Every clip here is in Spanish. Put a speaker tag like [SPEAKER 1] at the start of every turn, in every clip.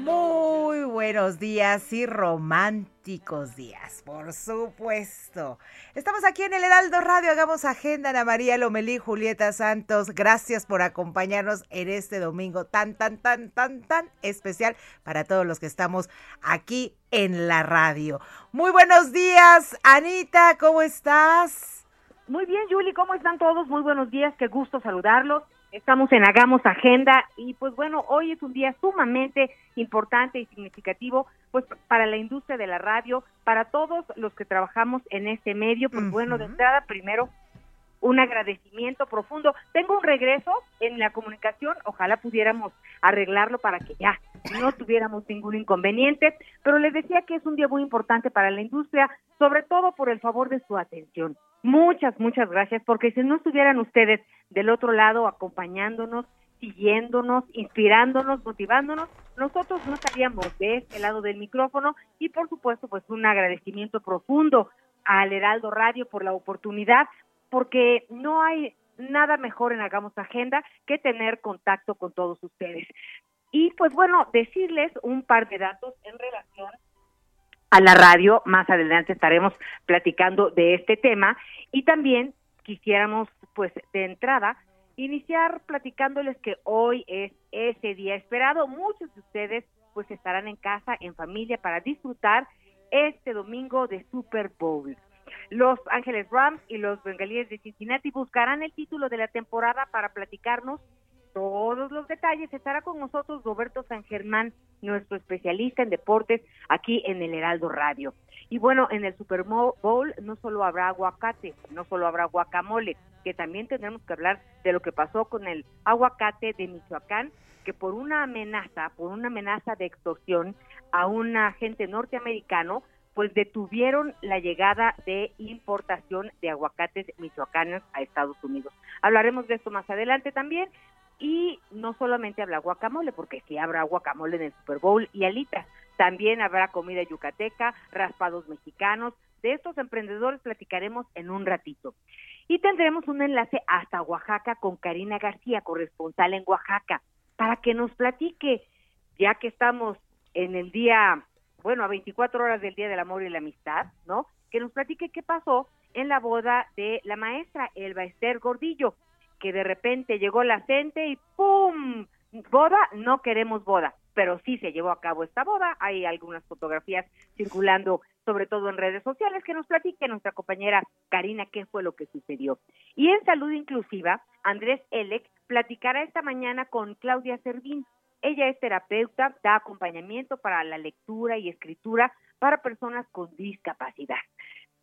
[SPEAKER 1] Muy buenos días y románticos días, por supuesto. Estamos aquí en el Heraldo Radio, hagamos agenda, Ana María Lomelí, Julieta Santos. Gracias por acompañarnos en este domingo tan, tan, tan, tan, tan especial para todos los que estamos aquí en la radio. Muy buenos días, Anita, ¿cómo estás?
[SPEAKER 2] Muy bien, Julie, ¿cómo están todos? Muy buenos días, qué gusto saludarlos. Estamos en Hagamos Agenda y pues bueno, hoy es un día sumamente importante y significativo pues para la industria de la radio, para todos los que trabajamos en este medio. Pues bueno, de entrada primero un agradecimiento profundo. Tengo un regreso en la comunicación, ojalá pudiéramos arreglarlo para que ya no tuviéramos ningún inconveniente, pero les decía que es un día muy importante para la industria, sobre todo por el favor de su atención. Muchas, muchas gracias, porque si no estuvieran ustedes del otro lado acompañándonos, siguiéndonos, inspirándonos, motivándonos, nosotros no estaríamos de este lado del micrófono y por supuesto pues un agradecimiento profundo al Heraldo Radio por la oportunidad, porque no hay nada mejor en Hagamos Agenda que tener contacto con todos ustedes. Y pues bueno, decirles un par de datos en relación a la radio. Más adelante estaremos platicando de este tema y también quisiéramos, pues, de entrada, iniciar platicándoles que hoy es ese día esperado. Muchos de ustedes, pues, estarán en casa, en familia, para disfrutar este domingo de Super Bowl. Los Ángeles Rams y los Bengalíes de Cincinnati buscarán el título de la temporada para platicarnos todos los detalles. Estará con nosotros Roberto San Germán, nuestro especialista en deportes aquí en el Heraldo Radio. Y bueno, en el Super Bowl no solo habrá aguacate, no solo habrá guacamole, que también tendremos que hablar de lo que pasó con el aguacate de Michoacán, que por una amenaza, por una amenaza de extorsión a un agente norteamericano, pues detuvieron la llegada de importación de aguacates michoacanos a Estados Unidos. Hablaremos de esto más adelante también y no solamente habrá guacamole, porque sí habrá guacamole en el Super Bowl y alitas, también habrá comida yucateca, raspados mexicanos. De estos emprendedores platicaremos en un ratito. Y tendremos un enlace hasta Oaxaca con Karina García, corresponsal en Oaxaca, para que nos platique, ya que estamos en el día, bueno, a 24 horas del Día del Amor y la Amistad, ¿no? Que nos platique qué pasó en la boda de la maestra Elba Esther Gordillo que de repente llegó la gente y ¡pum! Boda, no queremos boda, pero sí se llevó a cabo esta boda. Hay algunas fotografías circulando, sobre todo en redes sociales, que nos platique nuestra compañera Karina qué fue lo que sucedió. Y en Salud Inclusiva, Andrés Elec platicará esta mañana con Claudia Servín. Ella es terapeuta, da acompañamiento para la lectura y escritura para personas con discapacidad.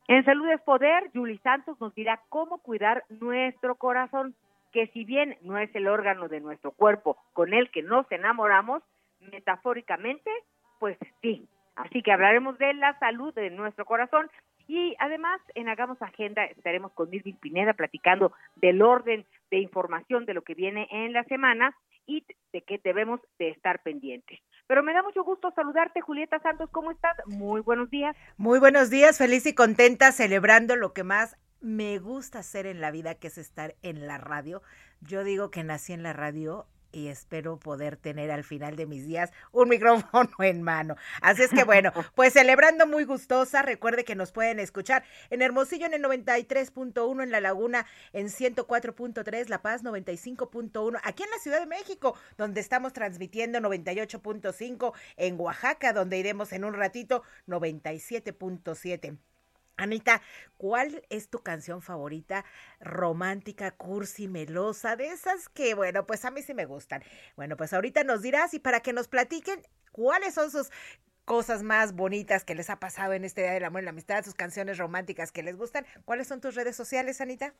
[SPEAKER 2] En Salud es Poder, Julie Santos nos dirá cómo cuidar nuestro corazón que si bien no es el órgano de nuestro cuerpo con el que nos enamoramos, metafóricamente, pues sí. Así que hablaremos de la salud de nuestro corazón y además en Hagamos Agenda estaremos con Irving Pineda platicando del orden de información de lo que viene en la semana y de qué debemos de estar pendientes. Pero me da mucho gusto saludarte, Julieta Santos, ¿cómo estás? Muy buenos días.
[SPEAKER 1] Muy buenos días, feliz y contenta, celebrando lo que más me gusta hacer en la vida, que es estar en la radio. Yo digo que nací en la radio y espero poder tener al final de mis días un micrófono en mano. Así es que bueno, pues celebrando muy gustosa, recuerde que nos pueden escuchar en Hermosillo en el 93.1, en La Laguna en 104.3, La Paz 95.1, aquí en la Ciudad de México, donde estamos transmitiendo 98.5, en Oaxaca, donde iremos en un ratito 97.7. Anita, ¿cuál es tu canción favorita romántica, cursi, melosa, de esas que, bueno, pues a mí sí me gustan? Bueno, pues ahorita nos dirás y para que nos platiquen cuáles son sus cosas más bonitas que les ha pasado en este Día del Amor y la Amistad, sus canciones románticas que les gustan. ¿Cuáles son tus redes sociales, Anita?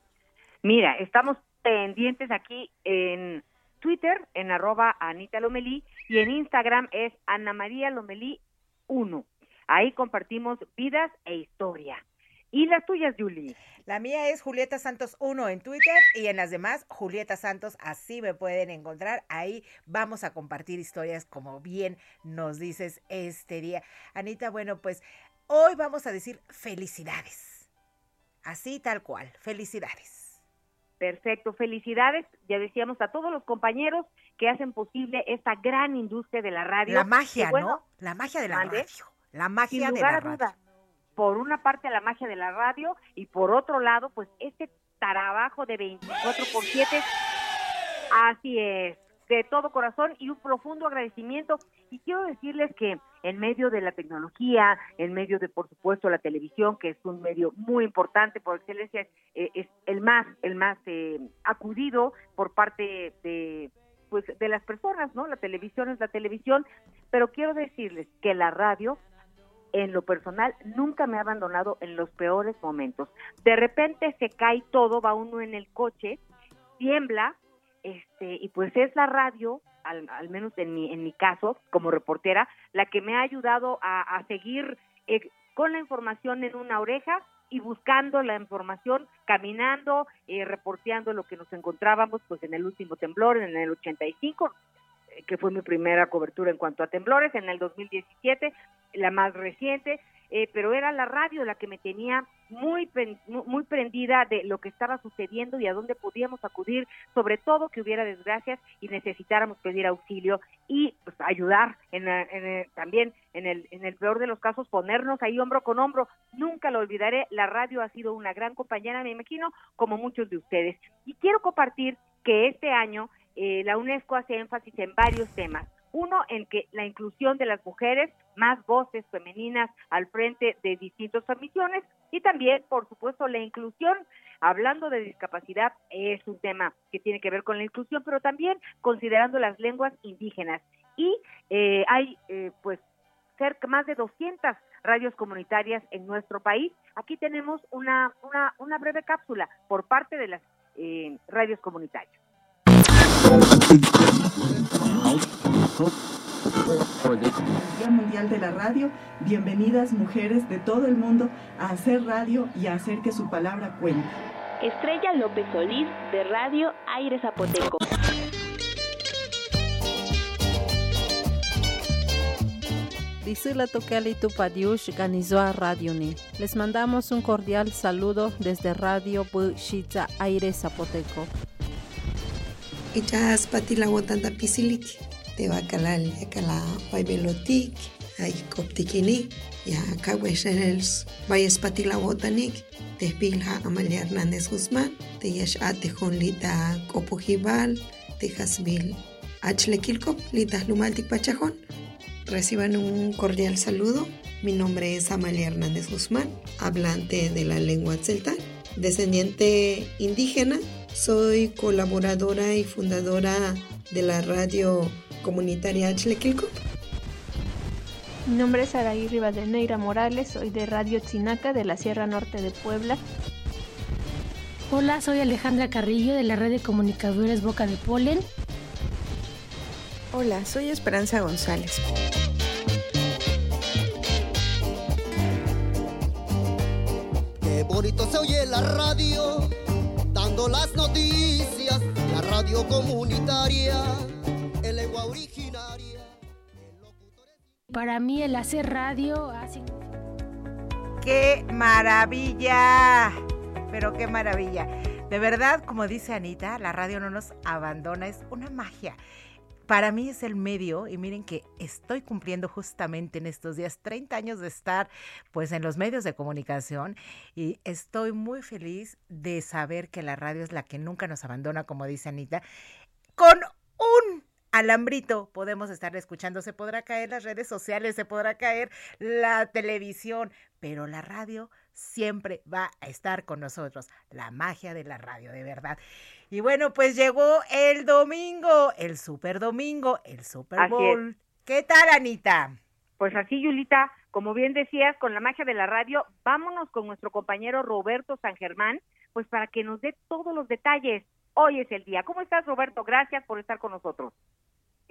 [SPEAKER 2] Mira, estamos pendientes aquí en Twitter, en arroba Anita Lomelí, y en Instagram es Ana María Lomelí 1. Ahí compartimos vidas e historia. ¿Y las tuyas, Julie?
[SPEAKER 1] La mía es Julieta Santos 1 en Twitter y en las demás, Julieta Santos, así me pueden encontrar. Ahí vamos a compartir historias como bien nos dices este día. Anita, bueno, pues hoy vamos a decir felicidades. Así tal cual, felicidades.
[SPEAKER 2] Perfecto, felicidades, ya decíamos a todos los compañeros que hacen posible esta gran industria de la radio.
[SPEAKER 1] La magia, ¿no? La magia de la radio. La magia de la radio
[SPEAKER 2] por una parte la magia de la radio y por otro lado, pues este trabajo de 24 por 7, así es, de todo corazón y un profundo agradecimiento. Y quiero decirles que en medio de la tecnología, en medio de, por supuesto, la televisión, que es un medio muy importante por excelencia, eh, es el más, el más eh, acudido por parte de pues de las personas, ¿no? La televisión es la televisión, pero quiero decirles que la radio en lo personal nunca me ha abandonado en los peores momentos. De repente se cae todo, va uno en el coche, tiembla, este, y pues es la radio, al, menos en mi, en mi caso, como reportera, la que me ha ayudado a, seguir eh, con la información en una oreja y buscando la información, caminando, eh, reporteando lo que nos encontrábamos pues en el último temblor, en el 85, que fue mi primera cobertura en cuanto a temblores, en el 2017, la más reciente, eh, pero era la radio la que me tenía muy, muy prendida de lo que estaba sucediendo y a dónde podíamos acudir, sobre todo que hubiera desgracias y necesitáramos pedir auxilio y pues, ayudar en, también en el, en el peor de los casos, ponernos ahí hombro con hombro. Nunca lo olvidaré, la radio ha sido una gran compañera, me imagino, como muchos de ustedes. Y quiero compartir que este año eh, la UNESCO hace énfasis en varios temas. Uno, en que la inclusión de las mujeres, más voces femeninas al frente de distintas misiones y también, por supuesto, la inclusión. Hablando de discapacidad, es un tema que tiene que ver con la inclusión, pero también considerando las lenguas indígenas. Y eh, hay, eh, pues, cerca más de 200 radios comunitarias en nuestro país. Aquí tenemos una, una, una breve cápsula por parte de las radios comunitarias.
[SPEAKER 3] Día Mundial de la Radio, bienvenidas mujeres de todo el mundo a hacer radio y a hacer que su palabra cuente.
[SPEAKER 4] Estrella López Solís de Radio Aire Zapoteco.
[SPEAKER 5] Disila Tokeli Tupadiush Ganizua Radio Ni. Les mandamos un cordial saludo desde Radio Bushitza Aire Zapoteco.
[SPEAKER 6] Ichas patila wotanta pisilik. Te va a calar ya cala belotik. Ay koptikini. Ya kaweshenels. Vayas patila wotanik. Te pilha Amalia Hernández Guzmán. Te yash atejón lita kopujibal. Te jasbil. Achlekilkop lita lumaltik pachajón. Reciban un cordial saludo. Mi nombre es Amalia Hernández Guzmán, hablante de la lengua celta, descendiente indígena soy colaboradora y fundadora de la radio comunitaria Achlequilco.
[SPEAKER 7] Mi nombre es Araí Rivadeneira Morales, soy de Radio Chinaca de la Sierra Norte de Puebla.
[SPEAKER 8] Hola, soy Alejandra Carrillo de la red de comunicadores Boca de Polen.
[SPEAKER 9] Hola, soy Esperanza González.
[SPEAKER 10] Qué bonito se oye la radio las noticias, la radio comunitaria, el lengua originaria.
[SPEAKER 8] Para mí el hacer radio hace...
[SPEAKER 1] ¡Qué maravilla! Pero qué maravilla. De verdad, como dice Anita, la radio no nos abandona, es una magia. Para mí es el medio y miren que estoy cumpliendo justamente en estos días 30 años de estar pues en los medios de comunicación y estoy muy feliz de saber que la radio es la que nunca nos abandona, como dice Anita, con un alambrito podemos estar escuchando. Se podrá caer las redes sociales, se podrá caer la televisión, pero la radio siempre va a estar con nosotros. La magia de la radio, de verdad. Y bueno, pues llegó el domingo, el super domingo, el Super Bowl. ¿Qué tal, Anita?
[SPEAKER 2] Pues así, Yulita, como bien decías, con la magia de la radio, vámonos con nuestro compañero Roberto San Germán, pues para que nos dé todos los detalles. Hoy es el día. ¿Cómo estás, Roberto? Gracias por estar con nosotros.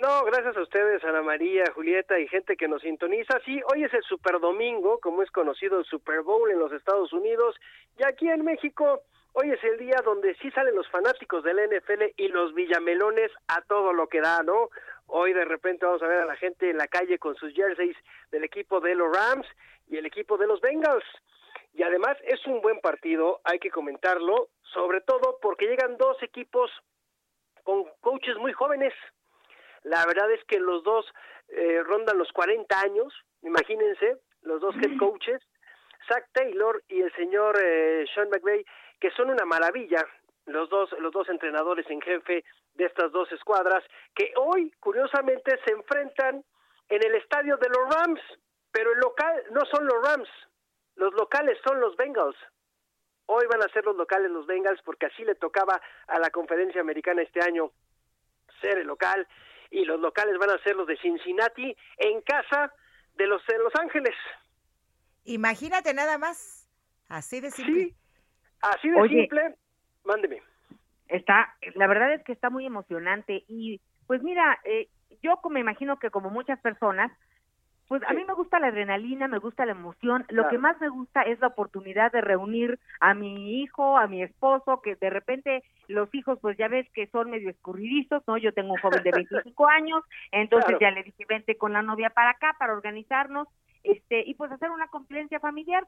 [SPEAKER 11] No, gracias a ustedes, Ana María, Julieta y gente que nos sintoniza. Sí, hoy es el Super Domingo, como es conocido el Super Bowl en los Estados Unidos, y aquí en México hoy es el día donde sí salen los fanáticos del NFL y los villamelones a todo lo que da, ¿no? Hoy de repente vamos a ver a la gente en la calle con sus jerseys del equipo de los Rams y el equipo de los Bengals. Y además es un buen partido, hay que comentarlo, sobre todo porque llegan dos equipos con coaches muy jóvenes. La verdad es que los dos eh, rondan los 40 años, imagínense, los dos head coaches, Zach Taylor y el señor eh, Sean McVay, que son una maravilla, los dos, los dos entrenadores en jefe de estas dos escuadras, que hoy, curiosamente, se enfrentan en el estadio de los Rams, pero el local no son los Rams, los locales son los Bengals. Hoy van a ser los locales los Bengals porque así le tocaba a la conferencia americana este año ser el local y los locales van a ser los de Cincinnati en casa de los de Los Ángeles.
[SPEAKER 1] Imagínate nada más, así de simple.
[SPEAKER 11] Sí, así de simple, mándeme.
[SPEAKER 2] Está, la verdad es que está muy emocionante y pues mira, eh, yo me imagino que como muchas personas, pues a mí me gusta la adrenalina, me gusta la emoción. Lo que más me gusta es la oportunidad de reunir a mi hijo, a mi esposo, que de repente los hijos, pues ya ves que son medio escurridizos, ¿no? Yo tengo un joven de 25 años, entonces ya le dije, vente con la novia para acá para organizarnos este y pues hacer una convivencia familiar.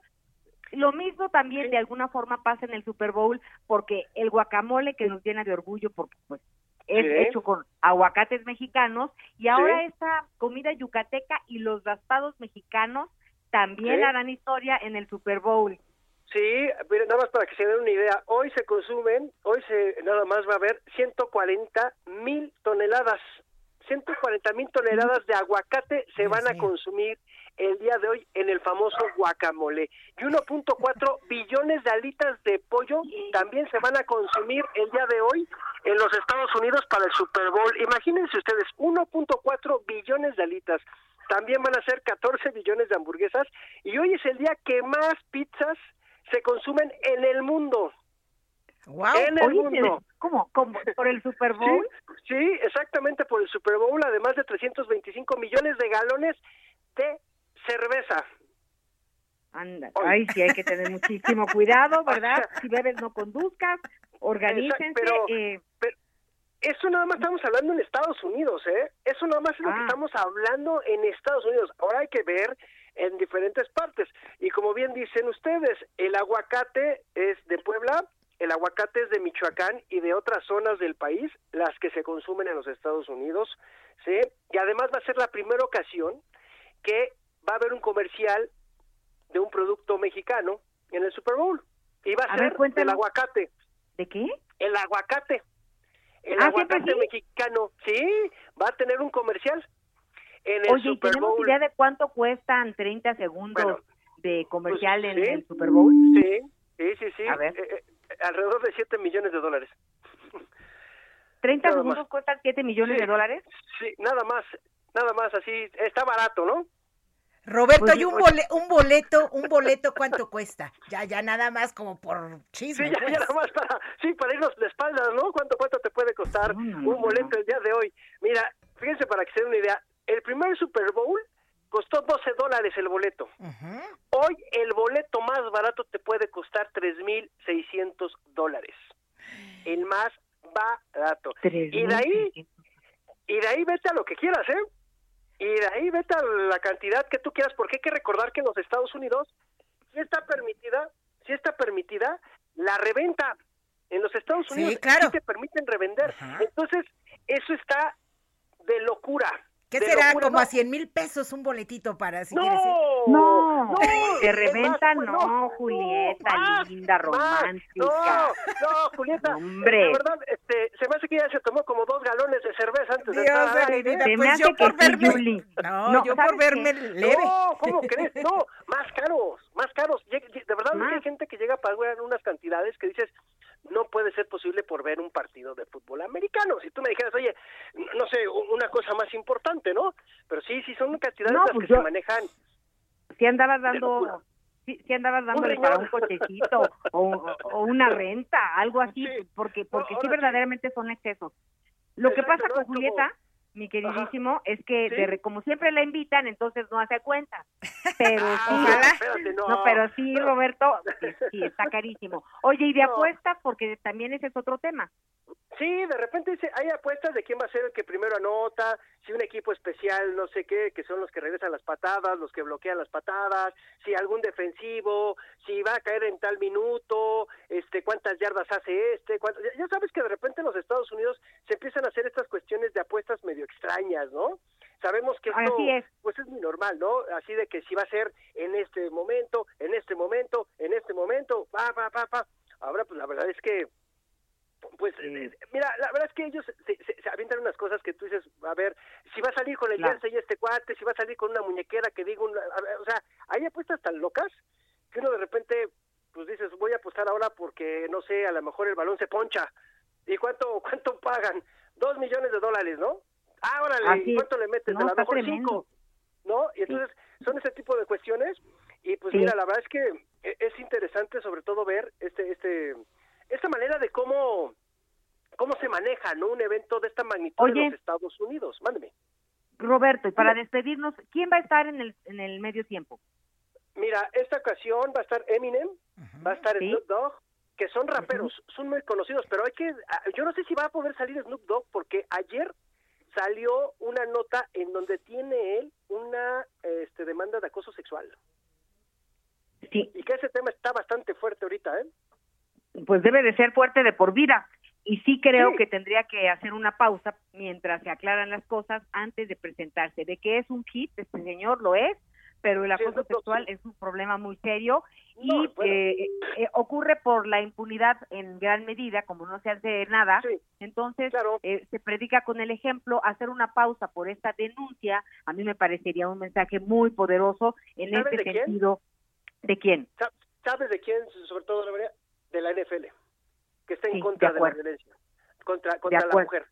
[SPEAKER 2] Lo mismo también de alguna forma pasa en el Super Bowl porque el guacamole que nos llena de orgullo porque pues es
[SPEAKER 11] Sí.
[SPEAKER 2] hecho con aguacates mexicanos y ahora esta comida yucateca y los raspados mexicanos también
[SPEAKER 11] Sí.
[SPEAKER 2] harán historia en el Super Bowl.
[SPEAKER 11] Sí, pero nada más para que se den una idea, hoy se consumen, hoy se nada más va a haber 140 mil toneladas, 140 mil toneladas de aguacate se van a consumir el día de hoy en el famoso guacamole. Y 1.4 billones de alitas de pollo también se van a consumir el día de hoy en los Estados Unidos para el Super Bowl. Imagínense ustedes, 1.4 billones de alitas. También van a ser 14 billones de hamburguesas. Y hoy es el día que más pizzas se consumen en el mundo.
[SPEAKER 1] Wow.
[SPEAKER 11] En el
[SPEAKER 2] Oye,
[SPEAKER 11] mundo.
[SPEAKER 2] ¿Cómo? ¿Cómo? ¿Por el Super Bowl?
[SPEAKER 11] Sí, sí, exactamente por el Super Bowl, además de 325 millones de galones de cerveza.
[SPEAKER 2] Anda, ay, sí hay que tener muchísimo cuidado, ¿verdad? Si bebes no conduzcas, organícense.
[SPEAKER 11] Exacto, pero-
[SPEAKER 2] eh,
[SPEAKER 11] eso nada más estamos hablando en Estados Unidos, ¿eh? Eso nada más es lo que
[SPEAKER 2] Ah.
[SPEAKER 11] estamos hablando en Estados Unidos. Ahora hay que ver en diferentes partes. Y como bien dicen ustedes, el aguacate es de Puebla, el aguacate es de Michoacán y de otras zonas del país, las que se consumen en los Estados Unidos, ¿sí? Y además va a ser la primera ocasión que va a haber un comercial de un producto mexicano en el Super Bowl. Y va a,
[SPEAKER 2] A
[SPEAKER 11] ser
[SPEAKER 2] ver,
[SPEAKER 11] el aguacate.
[SPEAKER 2] ¿De qué?
[SPEAKER 11] El aguacate. El
[SPEAKER 2] Ah, ¿siempre
[SPEAKER 11] aguacate
[SPEAKER 2] sí?
[SPEAKER 11] mexicano. Sí, va a tener un comercial en el
[SPEAKER 2] Oye, ¿y
[SPEAKER 11] Super
[SPEAKER 2] tenemos
[SPEAKER 11] Bowl.
[SPEAKER 2] idea de cuánto cuestan 30 segundos
[SPEAKER 11] Bueno,
[SPEAKER 2] de comercial
[SPEAKER 11] pues,
[SPEAKER 2] en
[SPEAKER 11] sí.
[SPEAKER 2] el Super Bowl?
[SPEAKER 11] Sí, sí, sí, sí.
[SPEAKER 2] A ver.
[SPEAKER 11] Eh, eh, alrededor de 7 millones de dólares.
[SPEAKER 2] ¿30
[SPEAKER 11] nada
[SPEAKER 2] segundos
[SPEAKER 11] más.
[SPEAKER 2] cuestan 7 millones
[SPEAKER 11] Sí.
[SPEAKER 2] de dólares?
[SPEAKER 11] Sí, nada más, nada más así. Está barato, ¿no?
[SPEAKER 1] Roberto,
[SPEAKER 2] Pues,
[SPEAKER 1] ¿y un, bole- un boleto, un boleto cuánto cuesta? Ya, ya nada más como por
[SPEAKER 11] Sí,
[SPEAKER 1] chisme,
[SPEAKER 11] ya,
[SPEAKER 1] pues.
[SPEAKER 11] ya nada más para, sí, para irnos de espaldas, ¿no? ¿Cuánto, cuánto te puede costar
[SPEAKER 2] No, no, no,
[SPEAKER 11] un boleto el día de hoy? Mira, fíjense para que se den una idea, el primer Super Bowl costó 12 dólares el boleto. Hoy el boleto más barato te puede costar 3.600 dólares. El más barato. Y de ahí, y de ahí vete a lo que quieras, ¿eh? Y de ahí vete a la cantidad que tú quieras, porque hay que recordar que en los Estados Unidos sí está permitida, sí está permitida la reventa. En los Estados
[SPEAKER 1] Sí,
[SPEAKER 11] Unidos
[SPEAKER 1] claro.
[SPEAKER 11] te permiten revender. Entonces, eso está de locura.
[SPEAKER 1] ¿Qué
[SPEAKER 11] de
[SPEAKER 1] será? Como
[SPEAKER 11] ¿no?
[SPEAKER 1] a 100 mil pesos un boletito para si
[SPEAKER 11] No,
[SPEAKER 1] quieres ir.
[SPEAKER 2] No, de
[SPEAKER 11] es
[SPEAKER 2] reventa
[SPEAKER 11] más,
[SPEAKER 2] no, Julieta,
[SPEAKER 11] más,
[SPEAKER 2] linda,
[SPEAKER 11] más.
[SPEAKER 2] romántica.
[SPEAKER 11] No, no, Julieta.
[SPEAKER 2] Hombre.
[SPEAKER 11] De verdad, este, se me hace que ya se tomó como dos galones de cerveza antes de
[SPEAKER 1] Dios
[SPEAKER 11] entrar
[SPEAKER 1] de
[SPEAKER 11] al
[SPEAKER 1] mi
[SPEAKER 11] aire.
[SPEAKER 2] Se me
[SPEAKER 1] pues
[SPEAKER 2] hace
[SPEAKER 1] yo
[SPEAKER 2] que
[SPEAKER 1] por verme.
[SPEAKER 2] Yuli.
[SPEAKER 1] No,
[SPEAKER 2] No,
[SPEAKER 1] yo
[SPEAKER 2] ¿sabes
[SPEAKER 1] por verme
[SPEAKER 2] qué?
[SPEAKER 1] leve.
[SPEAKER 11] No, ¿cómo crees? No, más caros, más caros. De verdad,
[SPEAKER 2] Más.
[SPEAKER 11] hay gente que llega a pagar unas cantidades que dices, no puede ser posible por ver un partido de fútbol americano. Si tú me dijeras, oye, no sé, una cosa más importante, ¿no? Pero sí, sí, son cantidades
[SPEAKER 2] No,
[SPEAKER 11] las
[SPEAKER 2] pues
[SPEAKER 11] que
[SPEAKER 2] yo-
[SPEAKER 11] se manejan.
[SPEAKER 2] Si andabas dando, si, si andabas dándole para un cochecito o, o una renta, algo así,
[SPEAKER 11] Sí.
[SPEAKER 2] porque
[SPEAKER 11] No,
[SPEAKER 2] porque sí verdaderamente son excesos. Lo que pasa
[SPEAKER 11] ¿no?
[SPEAKER 2] con
[SPEAKER 11] como-
[SPEAKER 2] Julieta, mi queridísimo, es que
[SPEAKER 11] Sí.
[SPEAKER 2] de como siempre la invitan, entonces no hace cuenta. Pero
[SPEAKER 11] Ah,
[SPEAKER 2] sí,
[SPEAKER 1] ojalá.
[SPEAKER 11] espérate, no.
[SPEAKER 2] no, pero sí, Roberto, sí, sí, está carísimo. Oye, y de
[SPEAKER 11] No.
[SPEAKER 2] apuestas, porque también ese es otro tema.
[SPEAKER 11] Sí, de repente hay apuestas de quién va a ser el que primero anota, si un equipo especial, no sé qué, que son los que regresan las patadas, los que bloquean las patadas, si algún defensivo, si va a caer en tal minuto, este, cuántas yardas hace este, ya- ya sabes que de repente en los Estados Unidos se empiezan a hacer estas cuestiones de apuestas medio extrañas, ¿no? Sabemos que esto,
[SPEAKER 2] es.
[SPEAKER 11] pues es muy normal, ¿no? Así de que si va a ser en este momento, en este momento, en este momento, va, va, va, va. Ahora, pues la verdad es que pues eh, mira, la verdad es que ellos se, se- se avientan unas cosas que tú dices, a ver, si va a salir con el
[SPEAKER 2] Claro.
[SPEAKER 11] jersey este cuate, si va a salir con una muñequera que diga, una, ver, o sea, hay apuestas tan locas que uno de repente, pues dices, voy a apostar ahora porque, no sé, a lo mejor el balón se poncha. ¿Y cuánto cuánto pagan? Dos millones de dólares, ¿no? Ah, órale,
[SPEAKER 2] Así
[SPEAKER 11] ¿y
[SPEAKER 2] es.
[SPEAKER 11] cuánto le metes?
[SPEAKER 2] No,
[SPEAKER 11] a lo mejor
[SPEAKER 2] tremendo.
[SPEAKER 11] cinco, ¿no? Y entonces son ese tipo de cuestiones y pues
[SPEAKER 2] Sí.
[SPEAKER 11] mira, la verdad es que e- es interesante sobre todo ver este este esta manera de cómo cómo se maneja, ¿no? Un evento de esta magnitud
[SPEAKER 2] Oye.
[SPEAKER 11] en los Estados Unidos. Mándeme.
[SPEAKER 2] Roberto, y para despedirnos, ¿quién va a estar en el, en el medio tiempo?
[SPEAKER 11] Mira, esta ocasión va a estar Eminem, va a estar
[SPEAKER 2] Sí.
[SPEAKER 11] Snoop Dogg, que son raperos, son muy conocidos, pero hay que, yo no sé si va a poder salir Snoop Dogg porque ayer salió una nota en donde tiene él una este, demanda de acoso sexual.
[SPEAKER 2] Sí.
[SPEAKER 11] Y que ese tema está bastante fuerte ahorita, ¿eh?
[SPEAKER 2] Pues debe de ser fuerte de por vida. Y sí creo
[SPEAKER 11] Sí.
[SPEAKER 2] que tendría que hacer una pausa mientras se aclaran las cosas antes de presentarse. De que es un hit, este señor lo es, pero el acoso sexual
[SPEAKER 11] sí.
[SPEAKER 2] es un problema muy serio y
[SPEAKER 11] No, bueno.
[SPEAKER 2] eh, eh, ocurre por la impunidad en gran medida, como no se hace nada.
[SPEAKER 11] Sí,
[SPEAKER 2] Entonces,
[SPEAKER 11] claro.
[SPEAKER 2] eh, se predica con el ejemplo, hacer una pausa por esta denuncia, a mí me parecería un mensaje muy poderoso en
[SPEAKER 11] ¿Sabes
[SPEAKER 2] este
[SPEAKER 11] de quién?
[SPEAKER 2] sentido. ¿De quién?
[SPEAKER 11] Sa- ¿Sabes de quién, sobre todo, la? De la NFL, que está en contra
[SPEAKER 2] de
[SPEAKER 11] de, la violencia, contra, contra la mujer.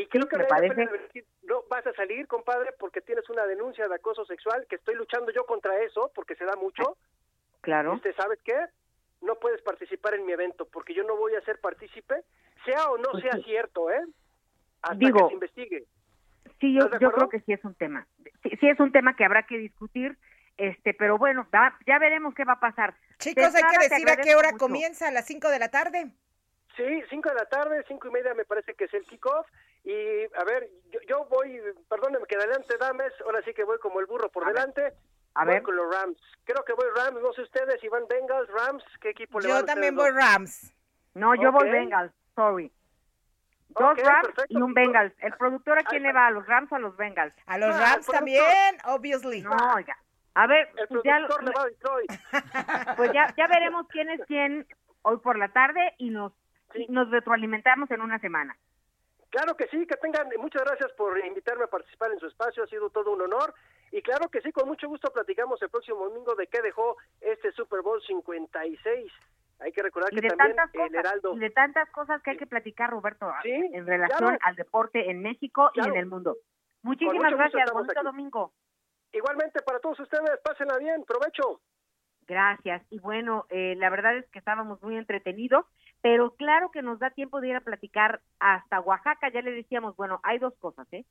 [SPEAKER 11] Y creo que
[SPEAKER 2] me parece.
[SPEAKER 11] Decir, no vas a salir, compadre, porque tienes una denuncia de acoso sexual, que estoy luchando yo contra eso, porque se da mucho.
[SPEAKER 2] Claro.
[SPEAKER 11] Este, ¿Sabes qué? No puedes participar en mi evento, porque yo no voy a ser partícipe, sea o no
[SPEAKER 2] Pues
[SPEAKER 11] sea
[SPEAKER 2] sí.
[SPEAKER 11] cierto, ¿eh? Hasta
[SPEAKER 2] Digo,
[SPEAKER 11] que se investigue.
[SPEAKER 2] Sí, yo,
[SPEAKER 11] ¿Estás de
[SPEAKER 2] yo creo que sí es un tema. Sí, sí es un tema que habrá que discutir, este, pero bueno, va- ya veremos qué va a pasar.
[SPEAKER 1] Chicos, hay que decir a qué hora
[SPEAKER 2] mucho.
[SPEAKER 1] comienza, a las 5 de la tarde.
[SPEAKER 11] Sí, cinco de la tarde, cinco y media me parece que es el kickoff. Y a ver, yo, yo voy, perdóneme que adelante, dames, ahora sí que voy como el burro por
[SPEAKER 2] A ver,
[SPEAKER 11] delante.
[SPEAKER 2] A
[SPEAKER 11] voy
[SPEAKER 2] ver,
[SPEAKER 11] con los Rams. Creo que voy Rams, no sé ustedes, si van Bengals, Rams, ¿qué equipo le van
[SPEAKER 1] Yo también voy
[SPEAKER 11] dos?
[SPEAKER 1] Rams.
[SPEAKER 2] no, yo voy. Bengals, sorry. Dos
[SPEAKER 11] Ok,
[SPEAKER 2] Rams
[SPEAKER 11] perfecto.
[SPEAKER 2] y un Bengals. ¿El productor a quién le va? ¿A los Rams o a los Bengals?
[SPEAKER 1] A los
[SPEAKER 11] Ah,
[SPEAKER 1] Rams también, obviously.
[SPEAKER 2] No, oiga. A ver,
[SPEAKER 11] El
[SPEAKER 2] pues ya,
[SPEAKER 11] productor le va a Detroit.
[SPEAKER 2] pues ya, ya veremos quién es quién hoy por la tarde y nos,
[SPEAKER 11] Sí.
[SPEAKER 2] y nos retroalimentamos en una semana.
[SPEAKER 11] Claro que sí, que tengan, muchas gracias por invitarme a participar en su espacio, ha sido todo un honor. Y claro que sí, con mucho gusto platicamos el próximo domingo de qué dejó este Super Bowl 56. Hay que recordar
[SPEAKER 2] y
[SPEAKER 11] que
[SPEAKER 2] de
[SPEAKER 11] también
[SPEAKER 2] tantas
[SPEAKER 11] el Heraldo.
[SPEAKER 2] y de tantas cosas que hay que platicar Roberto
[SPEAKER 11] Sí,
[SPEAKER 2] en relación
[SPEAKER 11] claro.
[SPEAKER 2] al deporte en México y en el mundo muchísimas gracias bonito
[SPEAKER 11] aquí.
[SPEAKER 2] domingo
[SPEAKER 11] Igualmente para todos ustedes, pásenla bien, provecho.
[SPEAKER 2] gracias y bueno eh, la verdad es que estábamos muy entretenidos pero claro que nos da tiempo de ir a platicar hasta Oaxaca ya le decíamos bueno hay dos cosas eh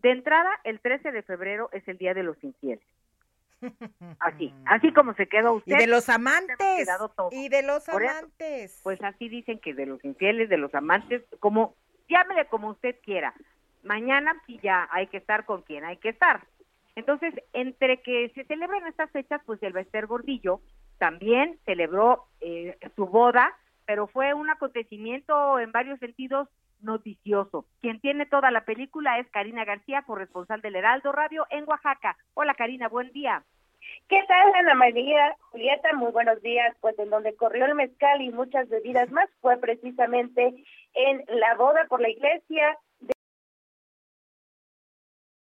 [SPEAKER 2] de entrada el 13 de febrero es el día de los infieles así así como se quedó usted
[SPEAKER 1] Y de los amantes. Y de los
[SPEAKER 2] eso,
[SPEAKER 1] amantes.
[SPEAKER 2] Pues así dicen que de los infieles, de los amantes, como, llámele como usted quiera. Mañana sí ya hay que estar con quien hay que estar. Entonces, entre que se celebran estas fechas, pues el Bester Gordillo también celebró eh, su boda pero fue un acontecimiento en varios sentidos noticioso. Quien tiene toda la película es Karina García, corresponsal del Heraldo Radio en Oaxaca. Hola Karina, buen día.
[SPEAKER 12] ¿Qué tal, Ana María? Julieta, muy buenos días. Pues en donde corrió el mezcal y muchas bebidas más fue precisamente en la boda por la iglesia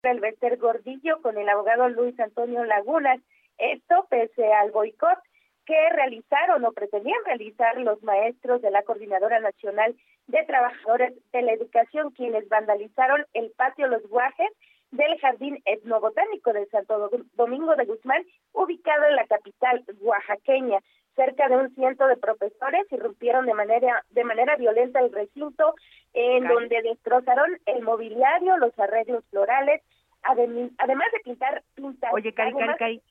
[SPEAKER 12] del Bester Gordillo con el abogado Luis Antonio Lagunas. Esto pese al boicot que realizaron o pretendían realizar los maestros de la Coordinadora Nacional de Trabajadores de la Educación, quienes vandalizaron el patio Los Guajes del Jardín Etnobotánico de Santo Domingo de Guzmán, ubicado en la capital oaxaqueña. Cerca de un ciento de profesores irrumpieron de manera, de manera violenta el recinto, en donde destrozaron el mobiliario, los arreglos florales, además de pintar pintas.
[SPEAKER 2] Oye, Cari, Cari,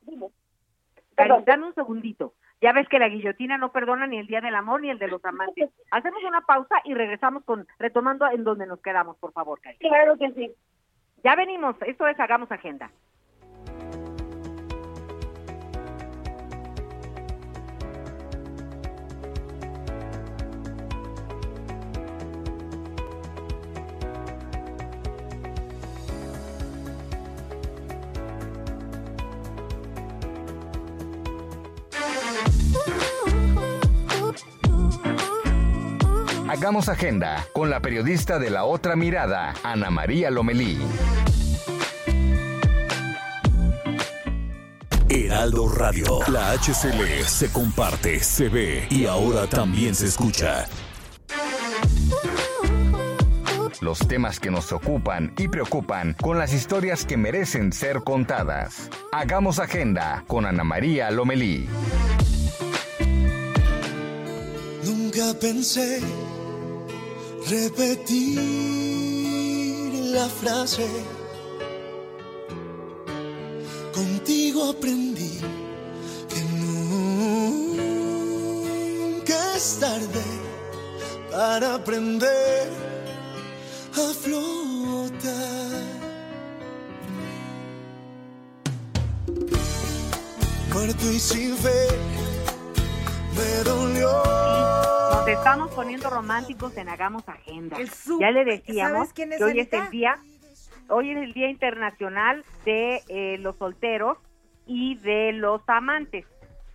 [SPEAKER 2] Cari. dame un segundito. Ya ves que la guillotina no perdona ni el Día del Amor ni el de los amantes. Hacemos una pausa y regresamos con retomando en donde nos quedamos, por favor, Cari.
[SPEAKER 12] Claro que sí.
[SPEAKER 2] Ya venimos, esto es Hagamos Agenda.
[SPEAKER 13] Hagamos agenda con la periodista de la otra mirada, Ana María Lomelí.
[SPEAKER 14] Heraldo Radio, la HCL se comparte, se ve y ahora también se escucha.
[SPEAKER 13] Los temas que nos ocupan y preocupan con las historias que merecen ser contadas. Hagamos agenda con Ana María Lomelí.
[SPEAKER 15] Nunca pensé repetir la frase. Contigo aprendí que nunca es tarde para aprender a flotar. Muerto y sin fe, me dolió
[SPEAKER 2] estamos poniendo románticos en Hagamos Agenda. ya le decíamos que hoy es el día, hoy es el día internacional de eh, los solteros y de los amantes.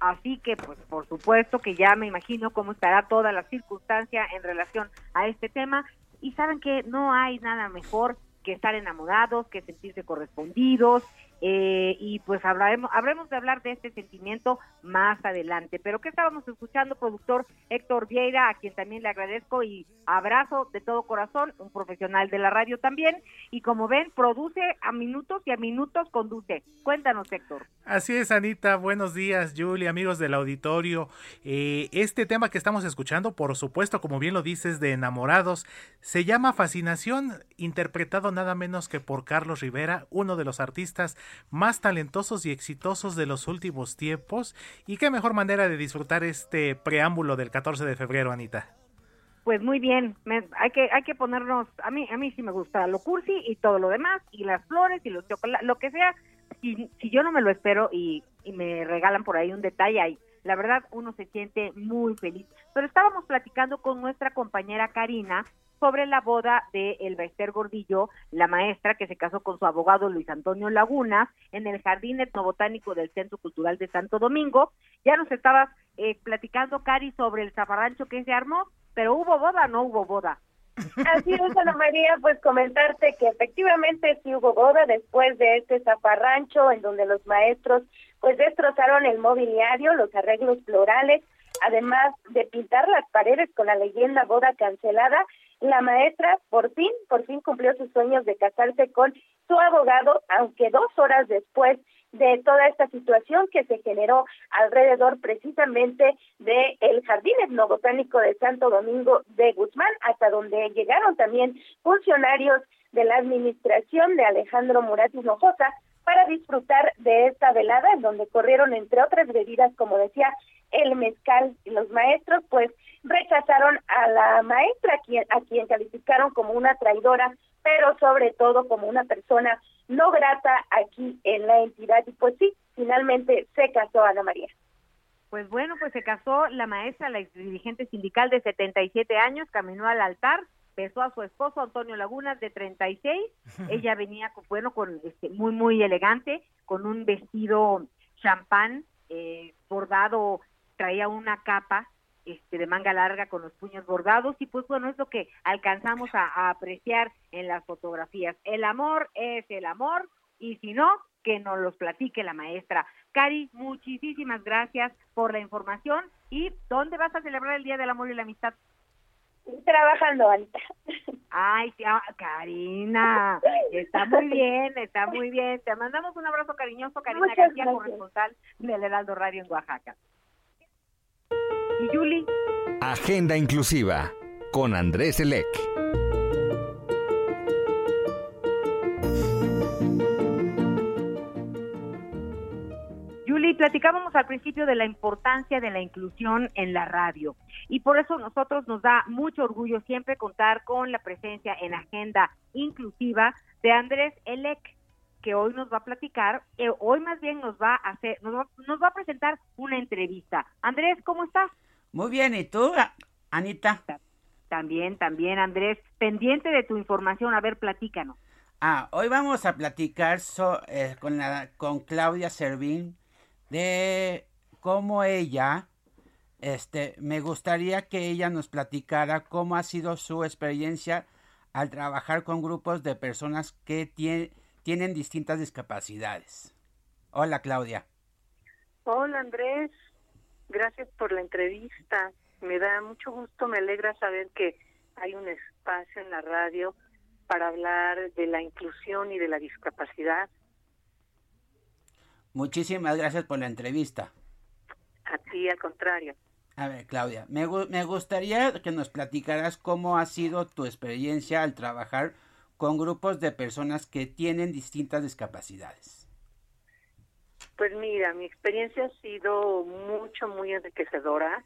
[SPEAKER 2] Así que, pues, por supuesto que ya me imagino cómo estará toda la circunstancia en relación a este tema. Y saben que no hay nada mejor que estar enamorados, que sentirse correspondidos, eh, y pues hablaremos, habremos de hablar de este sentimiento más adelante. Pero ¿qué estábamos escuchando, productor Héctor Vieira, a quien también le agradezco y abrazo de todo corazón, un profesional de la radio también, y como ven, produce a minutos y a minutos conduce. Cuéntanos, Héctor.
[SPEAKER 16] Así es, Anita. Buenos días, Julie, amigos del auditorio. Eh, este tema que estamos escuchando, por supuesto, como bien lo dices, de enamorados, se llama Fascinación, interpretado nada menos que por Carlos Rivera, uno de los artistas más talentosos y exitosos de los últimos tiempos. Y qué mejor manera de disfrutar este preámbulo del 14 de febrero, Anita.
[SPEAKER 2] Pues muy bien, hay que hay que ponernos, a mí a mí sí me gusta lo cursi y todo lo demás y las flores y los chocolates, lo que sea. Si, si yo no me lo espero y, y me regalan por ahí un detalle ahí, la verdad uno se siente muy feliz. Pero estábamos platicando con nuestra compañera Karina sobre la boda de Elbester Gordillo, la maestra que se casó con su abogado Luis Antonio Laguna en el Jardín Etnobotánico del Centro Cultural de Santo Domingo. Ya nos estabas eh, platicando, Cari, sobre el zafarrancho que se armó, pero ¿hubo boda no hubo boda?
[SPEAKER 12] Así es, Ana María, pues comentarte que efectivamente sí hubo boda después de este zafarrancho en donde los maestros pues destrozaron el mobiliario, los arreglos florales, además de pintar las paredes con la leyenda boda cancelada la maestra por fin, por fin cumplió sus sueños de casarse con su abogado, aunque dos horas después de toda esta situación que se generó alrededor precisamente del el Jardín Etnobotánico de Santo Domingo de Guzmán, hasta donde llegaron también funcionarios de la administración de Alejandro Murat Hinojosa para disfrutar de esta velada en donde corrieron entre otras bebidas, como decía, el mezcal. Y los maestros, pues rechazaron a la maestra a quien, a quien calificaron como una traidora, pero sobre todo como una persona no grata aquí en la entidad y pues sí, finalmente se casó Ana María.
[SPEAKER 2] Pues bueno, pues se casó la maestra, la dirigente sindical de 77 años, caminó al altar, besó a su esposo Antonio Lagunas de 36. Ella venía, bueno, con este, muy, muy elegante, con un vestido champán eh, bordado, traía una capa este, de manga larga con los puños bordados y pues bueno, es lo que alcanzamos a apreciar en las fotografías. El amor es el amor y si no, que nos los platique la maestra. Cari, muchísimas gracias por la información. ¿Y dónde vas a celebrar el Día del Amor y la Amistad?
[SPEAKER 12] Trabajando, Anita.
[SPEAKER 2] Ay, ah, Karina, está muy bien, está muy bien. Te mandamos un abrazo cariñoso, Karina García, corresponsal del Heraldo Radio en Oaxaca. Y Julie.
[SPEAKER 13] Agenda Inclusiva con Andrés Elec.
[SPEAKER 2] Julie, platicábamos al principio de la importancia de la inclusión en la radio y por eso nosotros nos da mucho orgullo siempre contar con la presencia en agenda inclusiva de Andrés Elec, que hoy nos va a platicar, eh, hoy más bien nos va a hacer, nos va, a presentar una entrevista. Andrés, ¿cómo estás?
[SPEAKER 17] Muy bien, ¿y tú, Anita?
[SPEAKER 2] También, también, Andrés, pendiente de tu información, a ver, platícanos.
[SPEAKER 17] Ah, hoy vamos a platicar eh, con, la, con Claudia Servín de cómo ella, este, me gustaría que ella nos platicara cómo ha sido su experiencia al trabajar con grupos de personas que tienen distintas discapacidades. Hola Claudia.
[SPEAKER 18] Hola Andrés, gracias por la entrevista. Me da mucho gusto, me alegra saber que hay un espacio en la radio para hablar de la inclusión y de la discapacidad.
[SPEAKER 17] Muchísimas gracias por la entrevista.
[SPEAKER 18] A ti, al contrario.
[SPEAKER 17] A ver, Claudia, me, me gustaría que nos platicaras cómo ha sido tu experiencia al trabajar con grupos de personas que tienen distintas discapacidades.
[SPEAKER 18] Pues mira, mi experiencia ha sido mucho, muy enriquecedora.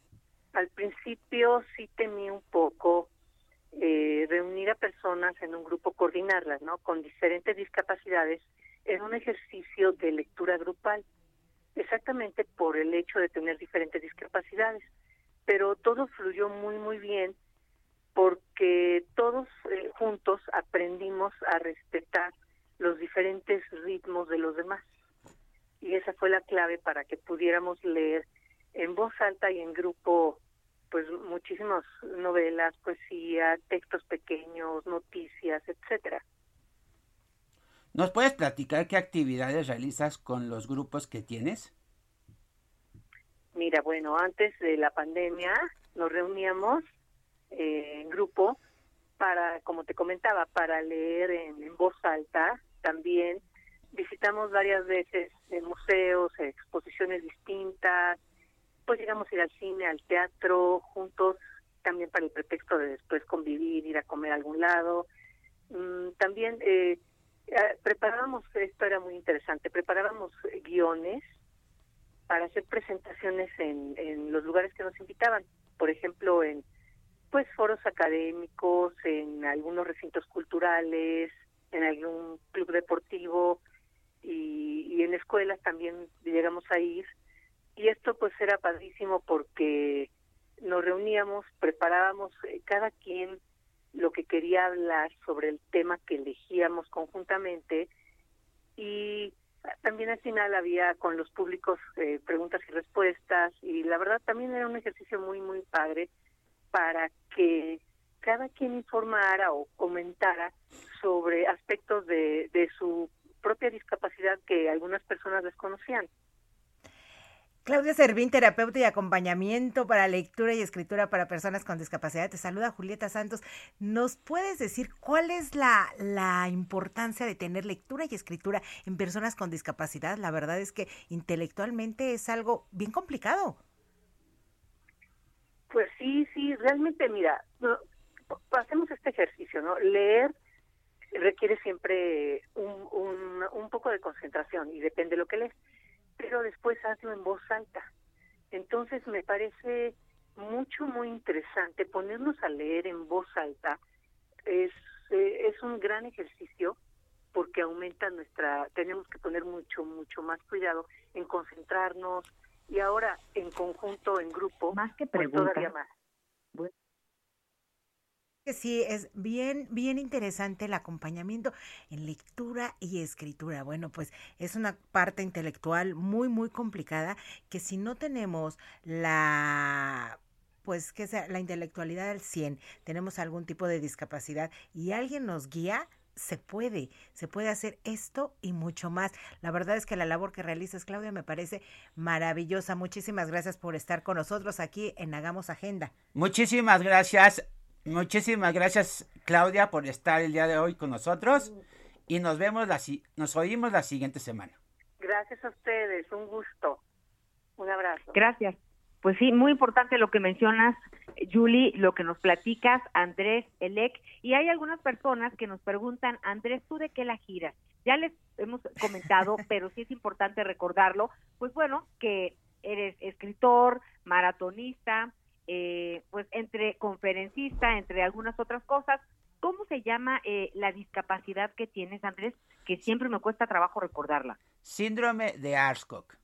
[SPEAKER 18] Al principio sí temí un poco eh, reunir a personas en un grupo, coordinarlas, ¿no? Con diferentes discapacidades en un ejercicio de lectura grupal, exactamente por el hecho de tener diferentes discapacidades. Pero todo fluyó muy, muy bien porque todos eh, juntos aprendimos a respetar los diferentes ritmos de los demás. Y esa fue la clave para que pudiéramos leer en voz alta y en grupo pues muchísimas novelas, poesía, textos pequeños, noticias, etcétera.
[SPEAKER 17] ¿Nos puedes platicar qué actividades realizas con los grupos que tienes?
[SPEAKER 18] Mira, bueno, antes de la pandemia nos reuníamos eh, en grupo para, como te comentaba, para leer en, voz alta. También visitamos varias veces en museos, exposiciones distintas, pues llegamos a ir al cine, al teatro, juntos, también para el pretexto de después convivir, ir a comer a algún lado. Mm, también eh, eh, preparábamos, esto era muy interesante, preparábamos guiones para hacer presentaciones en, en los lugares que nos invitaban, por ejemplo, en pues foros académicos, en algunos recintos culturales, en algún club deportivo y, y en escuelas también llegamos a ir. Y esto pues era padrísimo porque nos reuníamos, preparábamos eh, cada quien lo que quería hablar sobre el tema que elegíamos conjuntamente y también al final había con los públicos eh, preguntas y respuestas y la verdad también era un ejercicio muy muy padre para que cada quien informara o comentara sobre aspectos de, de su propia discapacidad que algunas personas desconocían.
[SPEAKER 1] Claudia Servín, terapeuta y acompañamiento para lectura y escritura para personas con discapacidad. Te saluda Julieta Santos. ¿Nos puedes decir cuál es la, la importancia de tener lectura y escritura en personas con discapacidad? La verdad es que intelectualmente es algo bien complicado.
[SPEAKER 18] Pues sí, sí, realmente, mira, hacemos este ejercicio, ¿no? Leer requiere siempre un, un, un poco de concentración y depende de lo que lees pero después hazlo en voz alta. Entonces me parece mucho, muy interesante ponernos a leer en voz alta. Es, eh, es un gran ejercicio porque aumenta nuestra, tenemos que poner mucho, mucho más cuidado en concentrarnos, y ahora en conjunto, en grupo,
[SPEAKER 2] más que
[SPEAKER 18] pues
[SPEAKER 2] pregunta.
[SPEAKER 18] todavía más.
[SPEAKER 1] Que sí, es bien, bien interesante el acompañamiento en lectura y escritura. Bueno, pues es una parte intelectual muy, muy complicada que si no tenemos la pues que sea la intelectualidad al 100, tenemos algún tipo de discapacidad y alguien nos guía, se puede, se puede hacer esto y mucho más. La verdad es que la labor que realizas, Claudia, me parece maravillosa. Muchísimas gracias por estar con nosotros aquí en Hagamos Agenda.
[SPEAKER 17] Muchísimas gracias. Muchísimas gracias, Claudia, por estar el día de hoy con nosotros y nos vemos la si- nos oímos la siguiente semana.
[SPEAKER 18] Gracias a ustedes, un gusto. Un abrazo.
[SPEAKER 2] Gracias. Pues sí, muy importante lo que mencionas, Julie, lo que nos platicas, Andrés, Elec, y hay algunas personas que nos preguntan, Andrés, ¿tú de qué la giras? Ya les hemos comentado, pero sí es importante recordarlo, pues bueno, que eres escritor, maratonista, eh, pues entre conferencista, entre algunas otras cosas. ¿Cómo se llama eh, la discapacidad que tienes, Andrés? Que siempre me cuesta trabajo recordarla.
[SPEAKER 17] Síndrome de Arscock.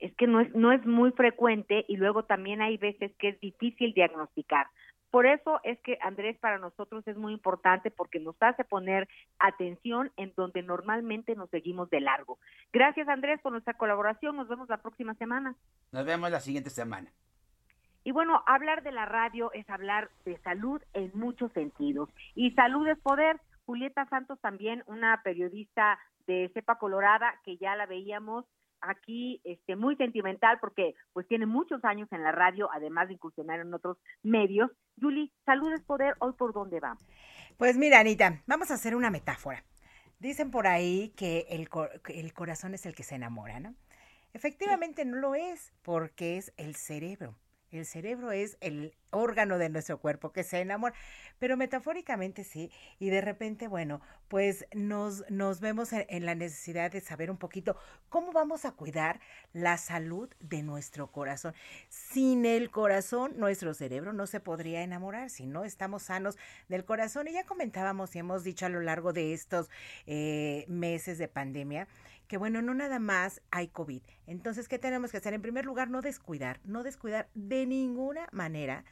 [SPEAKER 2] es que no es, no es muy frecuente y luego también hay veces que es difícil diagnosticar. Por eso es que Andrés para nosotros es muy importante porque nos hace poner atención en donde normalmente nos seguimos de largo. Gracias Andrés por nuestra colaboración, nos vemos la próxima semana.
[SPEAKER 17] Nos vemos la siguiente semana.
[SPEAKER 2] Y bueno, hablar de la radio es hablar de salud en muchos sentidos. Y salud es poder. Julieta Santos también, una periodista de cepa colorada que ya la veíamos aquí este muy sentimental porque pues tiene muchos años en la radio, además de incursionar en otros medios. Julie, salud es poder, hoy por dónde vamos.
[SPEAKER 1] Pues mira, Anita, vamos a hacer una metáfora. Dicen por ahí que el, co- que el corazón es el que se enamora, ¿no? Efectivamente no lo es, porque es el cerebro. El cerebro es el órgano de nuestro cuerpo que se enamora, pero metafóricamente sí, y de repente, bueno, pues nos, nos vemos en, la necesidad de saber un poquito cómo vamos a cuidar la salud de nuestro corazón. Sin el corazón, nuestro cerebro no se podría enamorar si no estamos sanos del corazón. Y ya comentábamos y hemos dicho a lo largo de estos eh, meses de pandemia que bueno, no nada más hay COVID. Entonces, ¿qué tenemos que hacer? En primer lugar, no descuidar, no descuidar de ninguna manera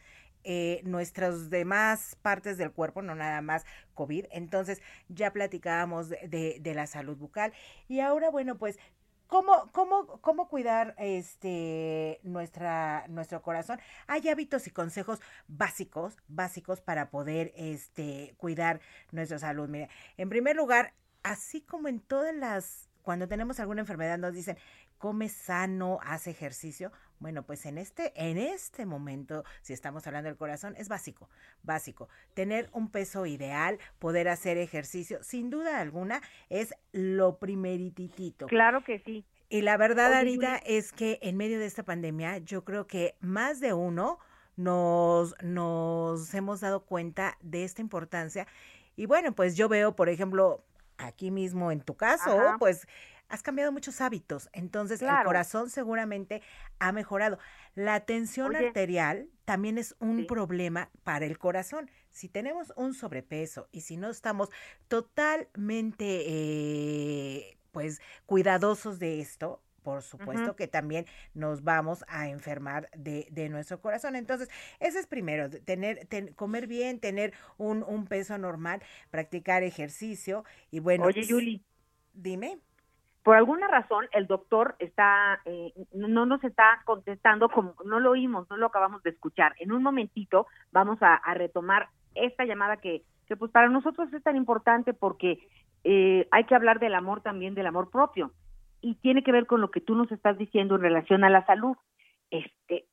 [SPEAKER 1] eh, nuestras demás partes del cuerpo, no nada más COVID. Entonces, ya platicábamos de, de, la salud bucal. Y ahora, bueno, pues ¿Cómo, cómo, cómo cuidar este nuestra nuestro corazón? Hay hábitos y consejos básicos, básicos para poder este cuidar nuestra salud. Mira, en primer lugar, así como en todas las cuando tenemos alguna enfermedad nos dicen, come sano, haz ejercicio. Bueno, pues en este, en este momento, si estamos hablando del corazón, es básico, básico. Tener un peso ideal, poder hacer ejercicio, sin duda alguna, es lo primerititito.
[SPEAKER 2] Claro que sí.
[SPEAKER 1] Y la verdad, Arita, es que en medio de esta pandemia, yo creo que más de uno nos, nos hemos dado cuenta de esta importancia. Y bueno, pues yo veo, por ejemplo, aquí mismo en tu caso,
[SPEAKER 2] Ajá.
[SPEAKER 1] pues has cambiado muchos hábitos. Entonces, el corazón seguramente ha mejorado. La tensión
[SPEAKER 2] Oye.
[SPEAKER 1] arterial también es un problema para el corazón. Si tenemos un sobrepeso y si no estamos totalmente, eh, pues, cuidadosos de esto, por supuesto que también nos vamos a enfermar de, de nuestro corazón. Entonces, ese es primero, tener, ten- comer bien, tener un, un peso normal, practicar ejercicio y bueno.
[SPEAKER 2] Oye, Julie.
[SPEAKER 1] Dime.
[SPEAKER 2] Por alguna razón, el doctor está, eh, no nos está contestando, como no lo oímos, no lo acabamos de escuchar. En un momentito vamos a, a retomar esta llamada que, que pues para nosotros es tan importante porque eh, hay que hablar del amor también, del amor propio. Y tiene que ver con lo que tú nos estás diciendo en relación a la salud. Este,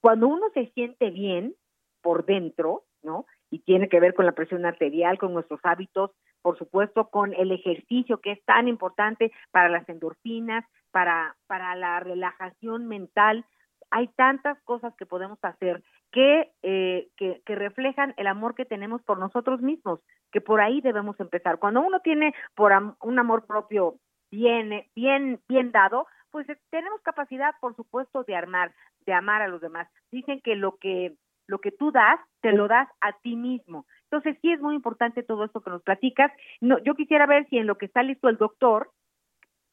[SPEAKER 2] cuando uno se siente bien por dentro, ¿no? Y tiene que ver con la presión arterial, con nuestros hábitos, por supuesto, con el ejercicio que es tan importante para las endorfinas, para, para la relajación mental. Hay tantas cosas que podemos hacer que, eh, que, que reflejan el amor que tenemos por nosotros mismos, que por ahí debemos empezar. Cuando uno tiene por am- un amor propio bien, bien, bien dado, pues eh, tenemos capacidad, por supuesto, de armar, de amar a los demás. Dicen que lo que lo que tú das, te lo das a ti mismo. Entonces, sí es muy importante todo esto que nos platicas. No, yo quisiera ver si en lo que está listo el doctor,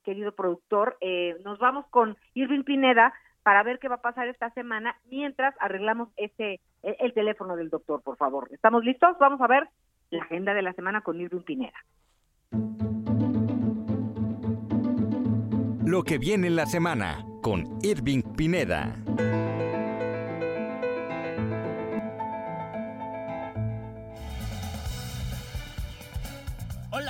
[SPEAKER 2] querido productor, eh, nos vamos con Irving Pineda para ver qué va a pasar esta semana mientras arreglamos ese el, el teléfono del doctor, por favor. ¿Estamos listos? Vamos a ver la agenda de la semana con Irving Pineda.
[SPEAKER 13] Lo que viene en la semana con Irving Pineda.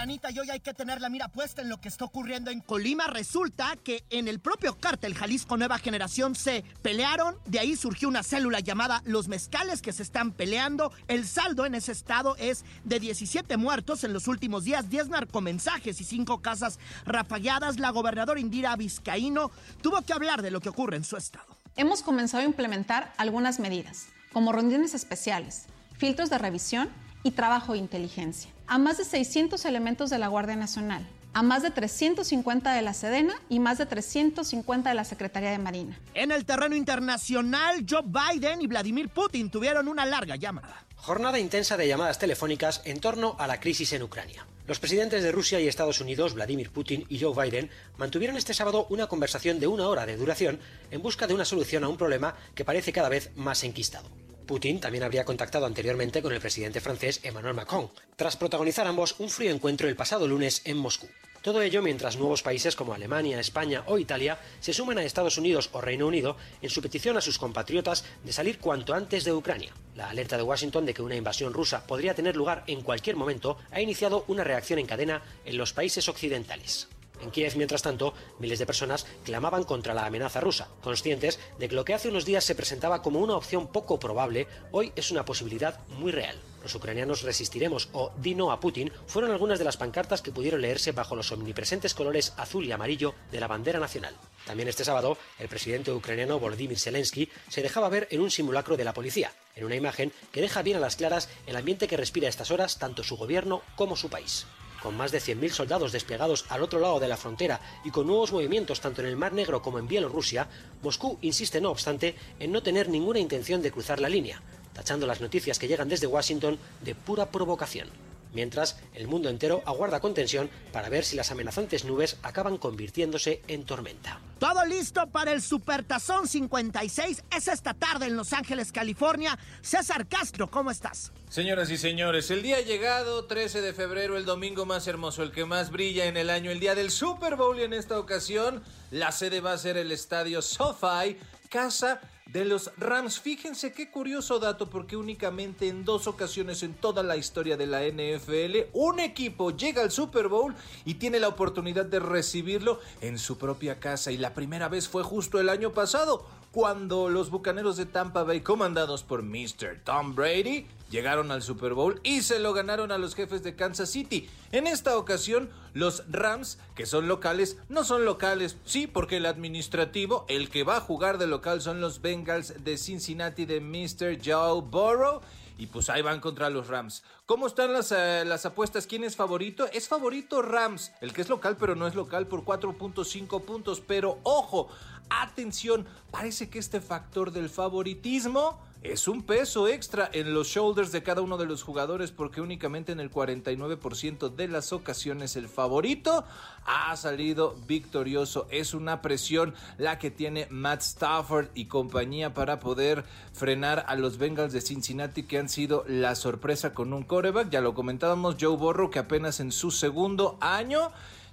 [SPEAKER 19] Hola Anita, y hoy hay que tener la mira puesta en lo que está ocurriendo en Colima. Resulta que en el propio cártel Jalisco Nueva Generación se pelearon, de ahí surgió una célula llamada Los Mezcales que se están peleando. El saldo en ese estado es de 17 muertos en los últimos días, 10 narcomensajes y 5 casas rafagueadas. La gobernadora Indira Vizcaíno tuvo que hablar de lo que ocurre en su estado.
[SPEAKER 20] Hemos comenzado a implementar algunas medidas, como rondines especiales, filtros de revisión y trabajo de inteligencia. A más de 600 elementos de la Guardia Nacional, a más de 350 de la Sedena y más de 350 de la Secretaría de Marina.
[SPEAKER 19] En el terreno internacional, Joe Biden y Vladimir Putin tuvieron una larga llamada.
[SPEAKER 21] Jornada intensa de llamadas telefónicas en torno a la crisis en Ucrania. Los presidentes de Rusia y Estados Unidos, Vladimir Putin y Joe Biden, mantuvieron este sábado una conversación de una hora de duración en busca de una solución a un problema que parece cada vez más enquistado. Putin también habría contactado anteriormente con el presidente francés Emmanuel Macron, tras protagonizar ambos un frío encuentro el pasado lunes en Moscú. Todo ello mientras nuevos países como Alemania, España o Italia se suman a Estados Unidos o Reino Unido en su petición a sus compatriotas de salir cuanto antes de Ucrania. La alerta de Washington de que una invasión rusa podría tener lugar en cualquier momento ha iniciado una reacción en cadena en los países occidentales. En Kiev, mientras tanto, miles de personas clamaban contra la amenaza rusa, conscientes de que lo que hace unos días se presentaba como una opción poco probable, hoy es una posibilidad muy real. Los ucranianos resistiremos o di no a Putin fueron algunas de las pancartas que pudieron leerse bajo los omnipresentes colores azul y amarillo de la bandera nacional. También este sábado, el presidente ucraniano Volodymyr Zelensky se dejaba ver en un simulacro de la policía, en una imagen que deja bien a las claras el ambiente que respira a estas horas tanto su gobierno como su país con más de 100.000 soldados desplegados al otro lado de la frontera y con nuevos movimientos tanto en el Mar Negro como en Bielorrusia, Moscú insiste no obstante en no tener ninguna intención de cruzar la línea, tachando las noticias que llegan desde Washington de pura provocación. Mientras, el mundo entero aguarda con tensión para ver si las amenazantes nubes acaban convirtiéndose en tormenta.
[SPEAKER 19] Todo listo para el Supertazón 56. Es esta tarde en Los Ángeles, California. César Castro, ¿cómo estás?
[SPEAKER 22] Señoras y señores, el día ha llegado, 13 de febrero, el domingo más hermoso, el que más brilla en el año, el día del Super Bowl y en esta ocasión la sede va a ser el estadio SoFi, casa de los Rams. Fíjense qué curioso dato porque únicamente en dos ocasiones en toda la historia de la NFL un equipo llega al Super Bowl y tiene la oportunidad de recibirlo en su propia casa y la primera vez fue justo el año pasado cuando los Bucaneros de Tampa Bay comandados por Mr. Tom Brady llegaron al Super Bowl y se lo ganaron a los jefes de Kansas City. En esta ocasión, los Rams, que son locales, no son locales, sí, porque el administrativo, el que va a jugar de local son los Bengals de Cincinnati de Mr. Joe Burrow. Y pues ahí van contra los Rams. ¿Cómo están las, eh, las apuestas? ¿Quién es favorito? Es favorito Rams, el que es local pero no es local por 4.5 puntos. Pero ojo, atención, parece que este factor del favoritismo es un peso extra en los shoulders de cada uno de los jugadores porque únicamente en el 49% de las ocasiones el favorito ha salido victorioso. Es una presión la que tiene Matt Stafford y compañía para poder frenar a los Bengals de Cincinnati que han sido la sorpresa con un coreback. Ya lo comentábamos, Joe Borro que apenas en su segundo año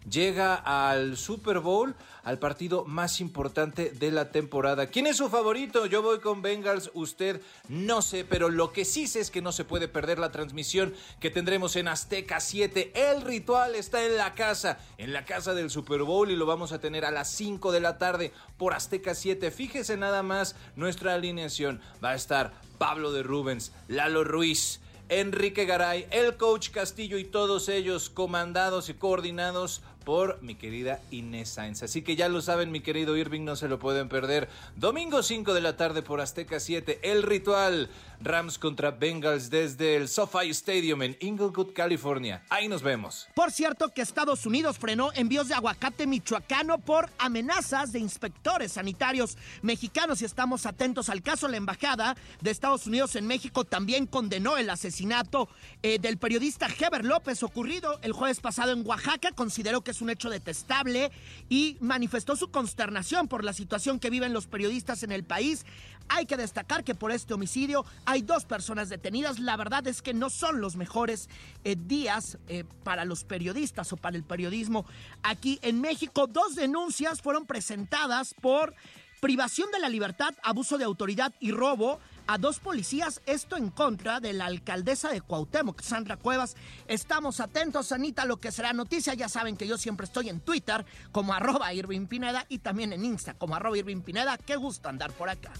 [SPEAKER 22] llega al Super Bowl, al partido más importante de la temporada. ¿Quién es su favorito? Yo voy con Bengals, usted no sé, pero lo que sí sé es que no se puede perder la transmisión que tendremos en Azteca 7. El ritual está en la casa, en la casa del Super Bowl y lo vamos a tener a las 5 de la tarde por Azteca 7. Fíjese nada más nuestra alineación. Va a estar Pablo de Rubens, Lalo Ruiz, Enrique Garay, el coach Castillo y todos ellos comandados y coordinados por mi querida Inés Sainz. Así que ya lo saben, mi querido Irving, no se lo pueden perder. Domingo 5 de la tarde por Azteca 7, El Ritual. Rams contra Bengals desde el SoFi Stadium en Inglewood, California. Ahí nos vemos.
[SPEAKER 19] Por cierto que Estados Unidos frenó envíos de aguacate michoacano por amenazas de inspectores sanitarios mexicanos y estamos atentos al caso. La embajada de Estados Unidos en México también condenó el asesinato eh, del periodista Heber López ocurrido el jueves pasado en Oaxaca. Consideró que es un hecho detestable y manifestó su consternación por la situación que viven los periodistas en el país. Hay que destacar que por este homicidio hay dos personas detenidas. La verdad es que no son los mejores eh, días eh, para los periodistas o para el periodismo aquí en México. Dos denuncias fueron presentadas por privación de la libertad, abuso de autoridad y robo a dos policías, esto en contra de la alcaldesa de Cuauhtémoc, Sandra Cuevas. Estamos atentos, Anita, a lo que será noticia. Ya saben que yo siempre estoy en Twitter como arroba Irving Pineda y también en Insta como arroba Irving Pineda. Qué gusto andar por acá.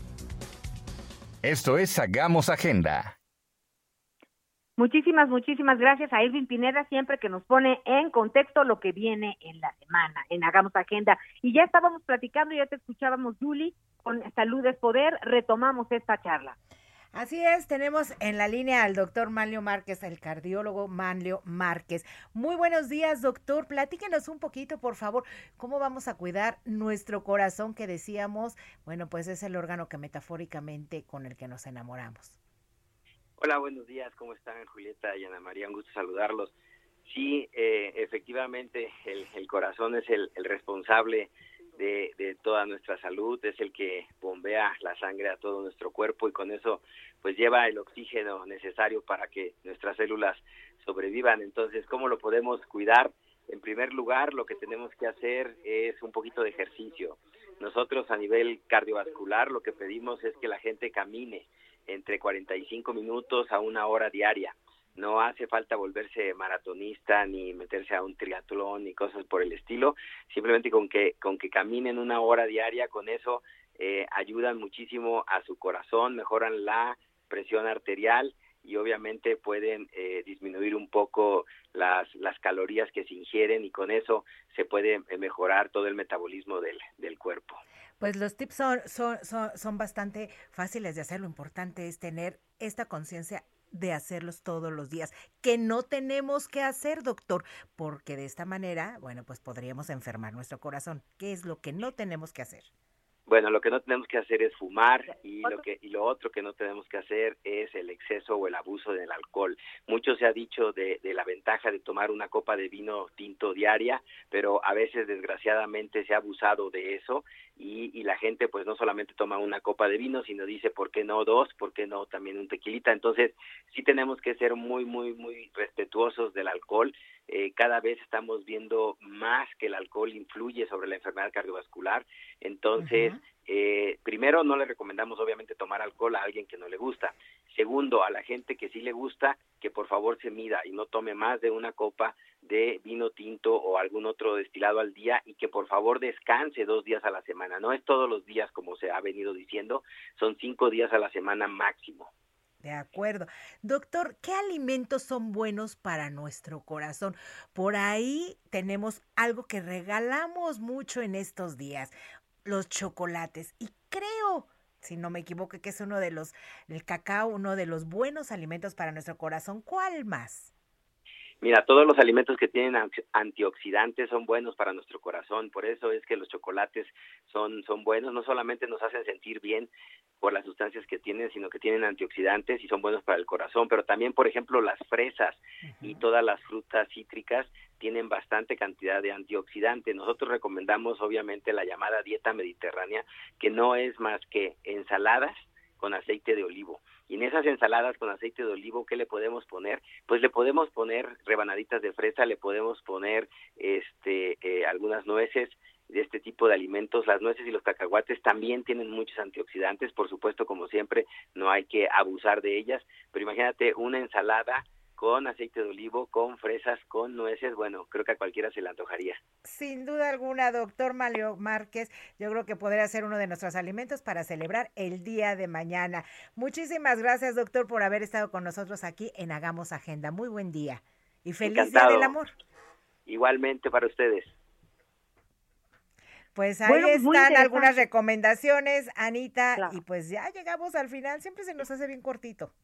[SPEAKER 13] Esto es Hagamos Agenda.
[SPEAKER 2] Muchísimas, muchísimas gracias a Irving Pineda, siempre que nos pone en contexto lo que viene en la semana, en Hagamos Agenda. Y ya estábamos platicando, ya te escuchábamos, Julie, con Salud es Poder, retomamos esta charla.
[SPEAKER 1] Así es, tenemos en la línea al doctor Manlio Márquez, el cardiólogo Manlio Márquez. Muy buenos días, doctor. Platíquenos un poquito, por favor, cómo vamos a cuidar nuestro corazón que decíamos, bueno, pues es el órgano que metafóricamente con el que nos enamoramos.
[SPEAKER 23] Hola, buenos días, ¿cómo están Julieta y Ana María? Un gusto saludarlos. Sí, eh, efectivamente, el, corazón es el responsable de, de, toda nuestra salud, es el que bombea la sangre a todo nuestro cuerpo y con eso pues lleva el oxígeno necesario para que nuestras células sobrevivan. Entonces, ¿cómo lo podemos cuidar? En primer lugar, lo que tenemos que hacer es un poquito de ejercicio. Nosotros a nivel cardiovascular lo que pedimos es que la gente camine entre 45 minutos a una hora diaria. No hace falta volverse maratonista ni meterse a un triatlón ni cosas por el estilo. Simplemente con que con que caminen una hora diaria, con eso eh, ayudan muchísimo a su corazón, mejoran la presión arterial y obviamente pueden eh, disminuir un poco las, las calorías que se ingieren y con eso se puede eh, mejorar todo el metabolismo del, del cuerpo.
[SPEAKER 1] Pues los tips son, son, son, son bastante fáciles de hacer. Lo importante es tener esta conciencia de hacerlos todos los días, que no tenemos que hacer, doctor, porque de esta manera, bueno, pues podríamos enfermar nuestro corazón. ¿Qué es lo que no tenemos que hacer?
[SPEAKER 23] Bueno, lo que no tenemos que hacer es fumar y lo que y lo otro que no tenemos que hacer es el exceso o el abuso del alcohol. Mucho se ha dicho de, de la ventaja de tomar una copa de vino tinto diaria, pero a veces desgraciadamente se ha abusado de eso y, y la gente pues no solamente toma una copa de vino, sino dice por qué no dos, por qué no también un tequilita. Entonces sí tenemos que ser muy muy muy respetuosos del alcohol. Eh, cada vez estamos viendo más que el alcohol influye sobre la enfermedad cardiovascular. Entonces, uh -huh. eh, primero, no le recomendamos obviamente tomar alcohol a alguien que no le gusta. Segundo, a la gente que sí le gusta, que por favor se mida y no tome más de una copa de vino tinto o algún otro destilado al día y que por favor descanse dos días a la semana. No es todos los días como se ha venido diciendo, son cinco días a la semana máximo.
[SPEAKER 1] De acuerdo. Doctor, ¿qué alimentos son buenos para nuestro corazón? Por ahí tenemos algo que regalamos mucho en estos días, los chocolates. Y creo, si no me equivoco, que es uno de los, el cacao, uno de los buenos alimentos para nuestro corazón. ¿Cuál más?
[SPEAKER 23] Mira, todos los alimentos que tienen antioxidantes son buenos para nuestro corazón, por eso es que los chocolates son, son buenos, no solamente nos hacen sentir bien por las sustancias que tienen, sino que tienen antioxidantes y son buenos para el corazón, pero también, por ejemplo, las fresas uh -huh. y todas las frutas cítricas tienen bastante cantidad de antioxidantes. Nosotros recomendamos, obviamente, la llamada dieta mediterránea, que no es más que ensaladas con aceite de olivo. Y en esas ensaladas con aceite de olivo, ¿qué le podemos poner? Pues le podemos poner rebanaditas de fresa, le podemos poner este eh, algunas nueces de este tipo de alimentos. Las nueces y los cacahuates también tienen muchos antioxidantes, por supuesto, como siempre, no hay que abusar de ellas, pero imagínate una ensalada con aceite de olivo, con fresas, con nueces, bueno, creo que a cualquiera se le antojaría.
[SPEAKER 1] Sin duda alguna, doctor Malio Márquez, yo creo que podría ser uno de nuestros alimentos para celebrar el día de mañana. Muchísimas gracias, doctor, por haber estado con nosotros aquí en Hagamos Agenda. Muy buen día y feliz
[SPEAKER 23] Encantado.
[SPEAKER 1] Día del Amor.
[SPEAKER 23] Igualmente para ustedes.
[SPEAKER 1] Pues ahí están algunas recomendaciones, Anita, y pues ya llegamos al final, siempre se nos hace bien cortito.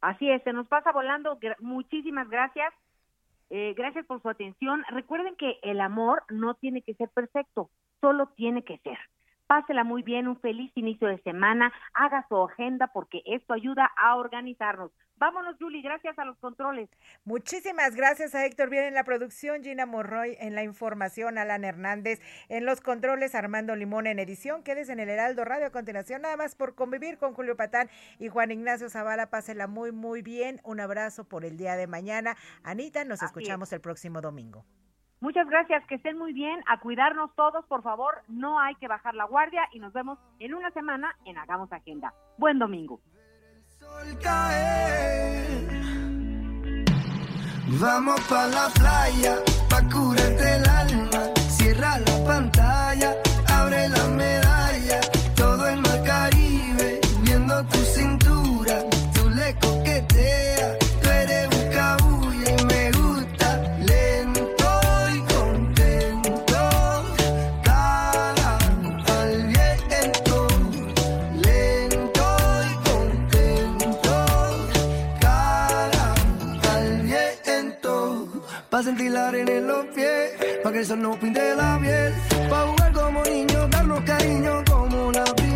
[SPEAKER 2] Así es, se nos pasa volando. Muchísimas gracias. Eh, gracias por su atención. Recuerden que el amor no tiene que ser perfecto, solo tiene que ser. Pásela muy bien, un feliz inicio de semana, haga su agenda porque esto ayuda a organizarnos. Vámonos, Julie, gracias a los controles.
[SPEAKER 1] Muchísimas gracias a Héctor Bien en la producción, Gina Morroy en la información, Alan Hernández en los controles, Armando Limón en edición. Quedes en el Heraldo Radio a continuación, nada más por convivir con Julio Patán y Juan Ignacio Zavala. Pásela muy, muy bien. Un abrazo por el día de mañana. Anita, nos escuchamos el próximo domingo.
[SPEAKER 2] Muchas gracias, que estén muy bien, a cuidarnos todos, por favor, no hay que bajar la guardia y nos vemos en una semana en Hagamos Agenda. Buen domingo.
[SPEAKER 15] Vamos la playa, pa el alma, cierra la pantalla, abre la en los pies, pa' que el sol no pinte la piel, pa' jugar como niños, darnos cariño como la primera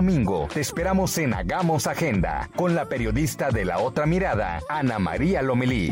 [SPEAKER 13] domingo te esperamos en Hagamos Agenda con la periodista de la otra mirada, Ana María Lomelí.